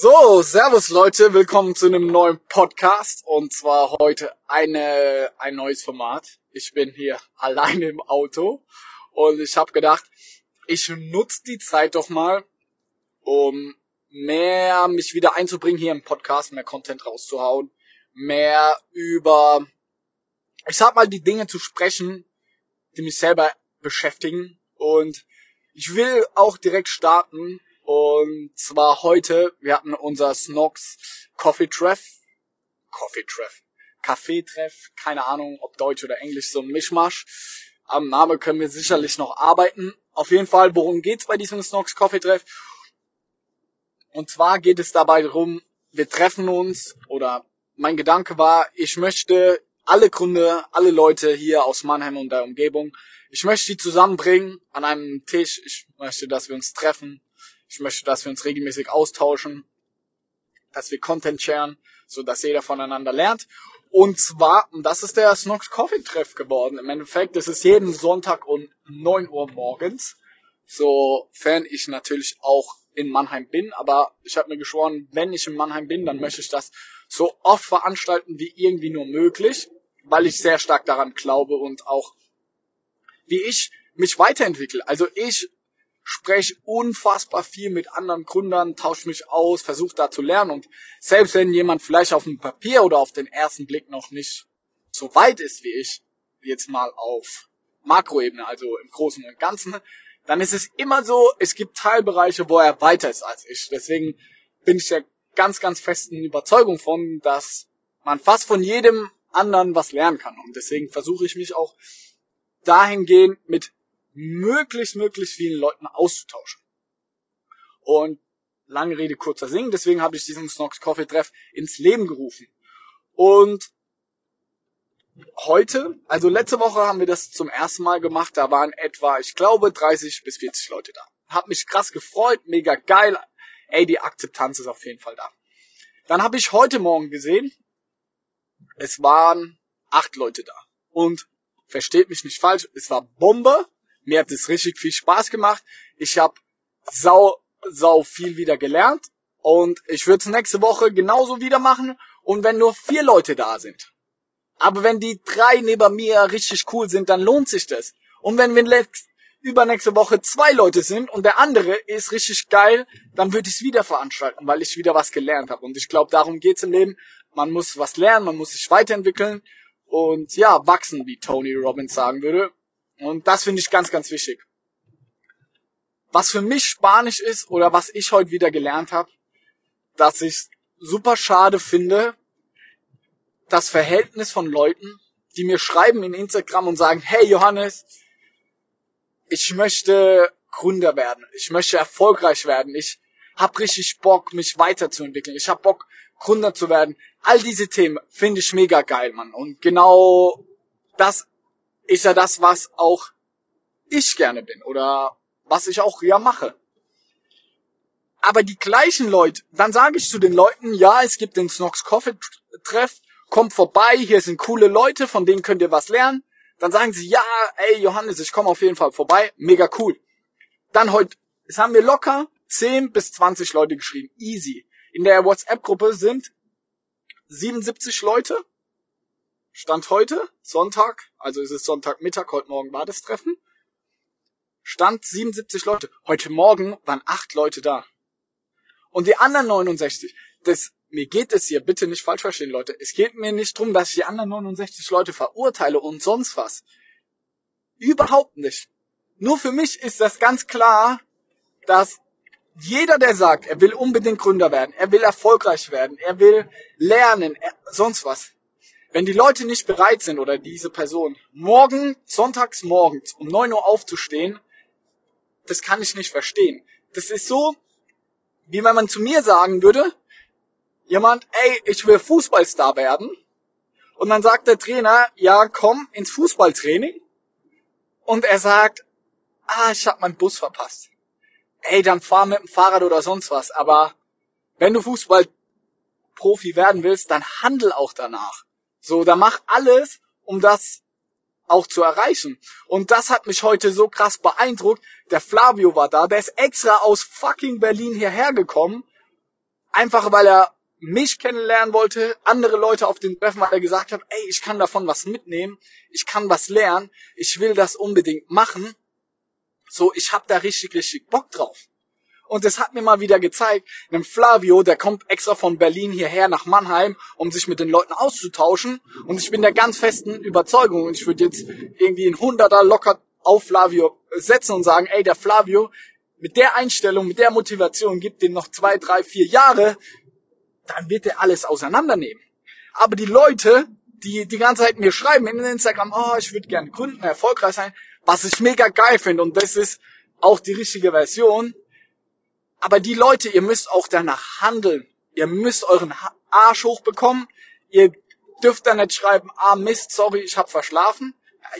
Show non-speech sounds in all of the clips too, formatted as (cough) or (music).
So, Servus Leute, willkommen zu einem neuen Podcast. Und zwar heute eine ein neues Format. Ich bin hier (laughs) alleine im Auto. Und ich habe gedacht, ich nutze die Zeit doch mal, um mehr mich wieder einzubringen hier im Podcast, mehr Content rauszuhauen, mehr über ich sag mal die Dinge zu sprechen, die mich selber beschäftigen. Und ich will auch direkt starten und zwar heute, wir hatten unser Snox Coffee Treff. Coffee Treff. Kaffee Treff. Keine Ahnung, ob Deutsch oder Englisch, so ein Mischmasch. Am Name können wir sicherlich noch arbeiten. Auf jeden Fall, worum geht's bei diesem Snox Coffee Treff? Und zwar geht es dabei darum, wir treffen uns oder mein Gedanke war, ich möchte alle Kunde, alle Leute hier aus Mannheim und der Umgebung, ich möchte die zusammenbringen an einem Tisch. Ich möchte, dass wir uns treffen, ich möchte, dass wir uns regelmäßig austauschen, dass wir Content sharen, so dass jeder voneinander lernt. Und zwar, und das ist der Snox Coffee Treff geworden. Im Endeffekt, das ist jeden Sonntag um 9 Uhr morgens. Sofern ich natürlich auch in Mannheim bin. Aber ich habe mir geschworen, wenn ich in Mannheim bin, dann möchte ich das so oft veranstalten wie irgendwie nur möglich, weil ich sehr stark daran glaube und auch wie ich mich weiterentwickle. Also ich spreche unfassbar viel mit anderen Gründern, tausche mich aus, versuche da zu lernen und selbst wenn jemand vielleicht auf dem Papier oder auf den ersten Blick noch nicht so weit ist wie ich, jetzt mal auf Makroebene, also im Großen und Ganzen, dann ist es immer so, es gibt Teilbereiche, wo er weiter ist als ich. Deswegen bin ich der ganz, ganz festen Überzeugung von, dass man fast von jedem anderen was lernen kann. Und deswegen versuche ich mich auch dahingehend mit möglichst, möglichst vielen Leuten auszutauschen. Und lange Rede, kurzer Sinn, deswegen habe ich diesen Snox Coffee Treff ins Leben gerufen. Und heute, also letzte Woche haben wir das zum ersten Mal gemacht, da waren etwa, ich glaube, 30 bis 40 Leute da. Hab mich krass gefreut, mega geil. Ey, die Akzeptanz ist auf jeden Fall da. Dann habe ich heute Morgen gesehen, es waren acht Leute da. Und versteht mich nicht falsch, es war Bombe. Mir hat es richtig viel Spaß gemacht. Ich habe sau, sau viel wieder gelernt. Und ich würde es nächste Woche genauso wieder machen. Und wenn nur vier Leute da sind. Aber wenn die drei neben mir richtig cool sind, dann lohnt sich das. Und wenn wir übernächste Woche zwei Leute sind und der andere ist richtig geil, dann würde ich es wieder veranstalten, weil ich wieder was gelernt habe. Und ich glaube, darum geht's im Leben. Man muss was lernen, man muss sich weiterentwickeln und ja, wachsen, wie Tony Robbins sagen würde. Und das finde ich ganz, ganz wichtig. Was für mich Spanisch ist oder was ich heute wieder gelernt habe, dass ich super schade finde, das Verhältnis von Leuten, die mir schreiben in Instagram und sagen, hey Johannes, ich möchte Gründer werden, ich möchte erfolgreich werden, ich hab richtig Bock, mich weiterzuentwickeln, ich hab Bock, Gründer zu werden. All diese Themen finde ich mega geil, Mann. Und genau das ist ja das, was auch ich gerne bin oder was ich auch ja mache. Aber die gleichen Leute, dann sage ich zu den Leuten, ja, es gibt den Snox Coffee Treff, kommt vorbei, hier sind coole Leute, von denen könnt ihr was lernen. Dann sagen sie, ja, ey Johannes, ich komme auf jeden Fall vorbei, mega cool. Dann heute, es haben wir locker 10 bis 20 Leute geschrieben, easy. In der WhatsApp-Gruppe sind 77 Leute, Stand heute, Sonntag, also es ist Sonntagmittag, heute Morgen war das Treffen. Stand 77 Leute. Heute Morgen waren 8 Leute da. Und die anderen 69, das, mir geht es hier, bitte nicht falsch verstehen, Leute. Es geht mir nicht drum, dass ich die anderen 69 Leute verurteile und sonst was. Überhaupt nicht. Nur für mich ist das ganz klar, dass jeder, der sagt, er will unbedingt Gründer werden, er will erfolgreich werden, er will lernen, er, sonst was, wenn die Leute nicht bereit sind oder diese Person, morgen, sonntags morgens um neun Uhr aufzustehen, das kann ich nicht verstehen. Das ist so, wie wenn man zu mir sagen würde, jemand, ey, ich will Fußballstar werden. Und dann sagt der Trainer, ja, komm ins Fußballtraining. Und er sagt, ah, ich hab meinen Bus verpasst. Ey, dann fahr mit dem Fahrrad oder sonst was. Aber wenn du Fußballprofi werden willst, dann handel auch danach. So, dann mach alles, um das auch zu erreichen. Und das hat mich heute so krass beeindruckt. Der Flavio war da, der ist extra aus fucking Berlin hierher gekommen. Einfach weil er mich kennenlernen wollte, andere Leute auf den Treffen, weil er gesagt hat, ey, ich kann davon was mitnehmen, ich kann was lernen, ich will das unbedingt machen. So, ich hab da richtig, richtig Bock drauf. Und es hat mir mal wieder gezeigt, einem Flavio, der kommt extra von Berlin hierher nach Mannheim, um sich mit den Leuten auszutauschen. Und ich bin der ganz festen Überzeugung, und ich würde jetzt irgendwie ein Hunderter locker auf Flavio setzen und sagen, ey, der Flavio, mit der Einstellung, mit der Motivation gibt den noch zwei, drei, vier Jahre, dann wird er alles auseinandernehmen. Aber die Leute, die die ganze Zeit mir schreiben in Instagram, oh, ich würde gerne gründen, erfolgreich sein, was ich mega geil finde und das ist auch die richtige Version, aber die Leute, ihr müsst auch danach handeln. Ihr müsst euren Arsch hochbekommen. Ihr dürft dann nicht schreiben, ah Mist, sorry, ich hab verschlafen.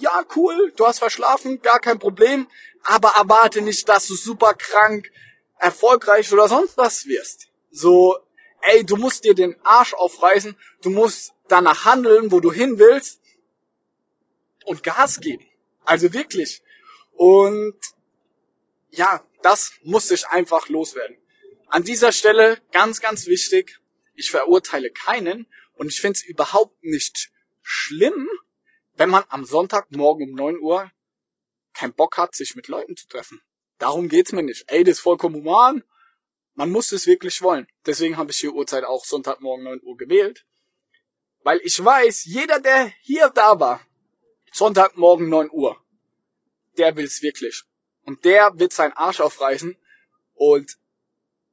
Ja, cool, du hast verschlafen, gar kein Problem. Aber erwarte nicht, dass du super krank, erfolgreich oder sonst was wirst. So, ey, du musst dir den Arsch aufreißen. Du musst danach handeln, wo du hin willst. Und Gas geben. Also wirklich. Und ja, das muss ich einfach loswerden. An dieser Stelle ganz, ganz wichtig, ich verurteile keinen und ich finde es überhaupt nicht schlimm, wenn man am Sonntagmorgen um 9 Uhr keinen Bock hat, sich mit Leuten zu treffen. Darum geht's mir nicht. Ey, das ist vollkommen human. Man muss es wirklich wollen. Deswegen habe ich die Uhrzeit auch Sonntagmorgen 9 Uhr gewählt. Weil ich weiß, jeder, der hier da war, Sonntagmorgen 9 Uhr, der will's wirklich. Und der wird seinen Arsch aufreißen und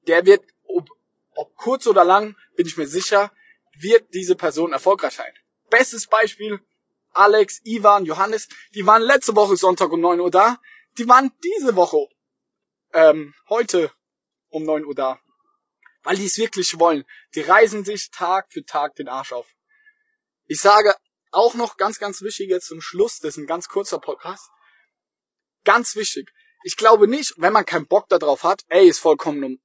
der wird, ob, ob kurz oder lang, bin ich mir sicher, wird diese Person erfolgreich sein. Bestes Beispiel, Alex, Ivan, Johannes, die waren letzte Woche Sonntag um 9 Uhr da, die waren diese Woche, ähm, heute um 9 Uhr da. Weil die es wirklich wollen. Die reisen sich Tag für Tag den Arsch auf. Ich sage auch noch ganz, ganz wichtig jetzt zum Schluss, das ist ein ganz kurzer Podcast. Ganz wichtig ich glaube nicht, wenn man keinen Bock darauf hat, ey, ist vollkommen um,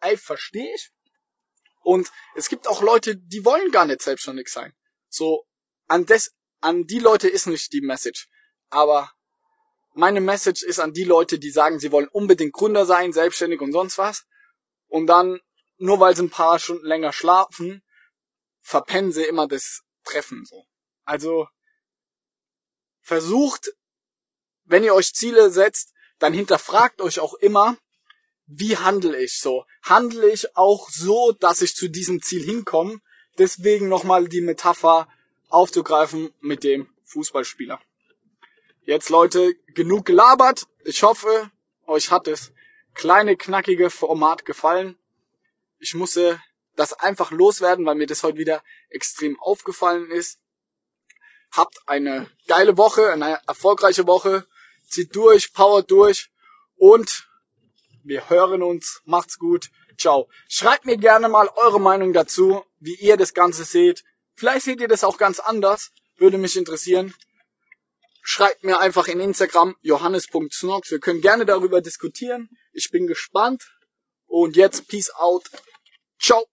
ey, verstehe ich. Und es gibt auch Leute, die wollen gar nicht selbstständig sein. So, an des, an die Leute ist nicht die Message. Aber meine Message ist an die Leute, die sagen, sie wollen unbedingt Gründer sein, selbstständig und sonst was. Und dann, nur weil sie ein paar Stunden länger schlafen, verpennen sie immer das Treffen, so. Also, versucht, wenn ihr euch Ziele setzt, dann hinterfragt euch auch immer, wie handle ich so? Handle ich auch so, dass ich zu diesem Ziel hinkomme? Deswegen nochmal die Metapher aufzugreifen mit dem Fußballspieler. Jetzt Leute, genug gelabert. Ich hoffe, euch hat das kleine, knackige Format gefallen. Ich musste das einfach loswerden, weil mir das heute wieder extrem aufgefallen ist. Habt eine geile Woche, eine erfolgreiche Woche zieht durch, power durch und wir hören uns. Macht's gut. Ciao. Schreibt mir gerne mal eure Meinung dazu, wie ihr das Ganze seht. Vielleicht seht ihr das auch ganz anders. Würde mich interessieren. Schreibt mir einfach in Instagram johannes.snox. Wir können gerne darüber diskutieren. Ich bin gespannt. Und jetzt Peace out. Ciao.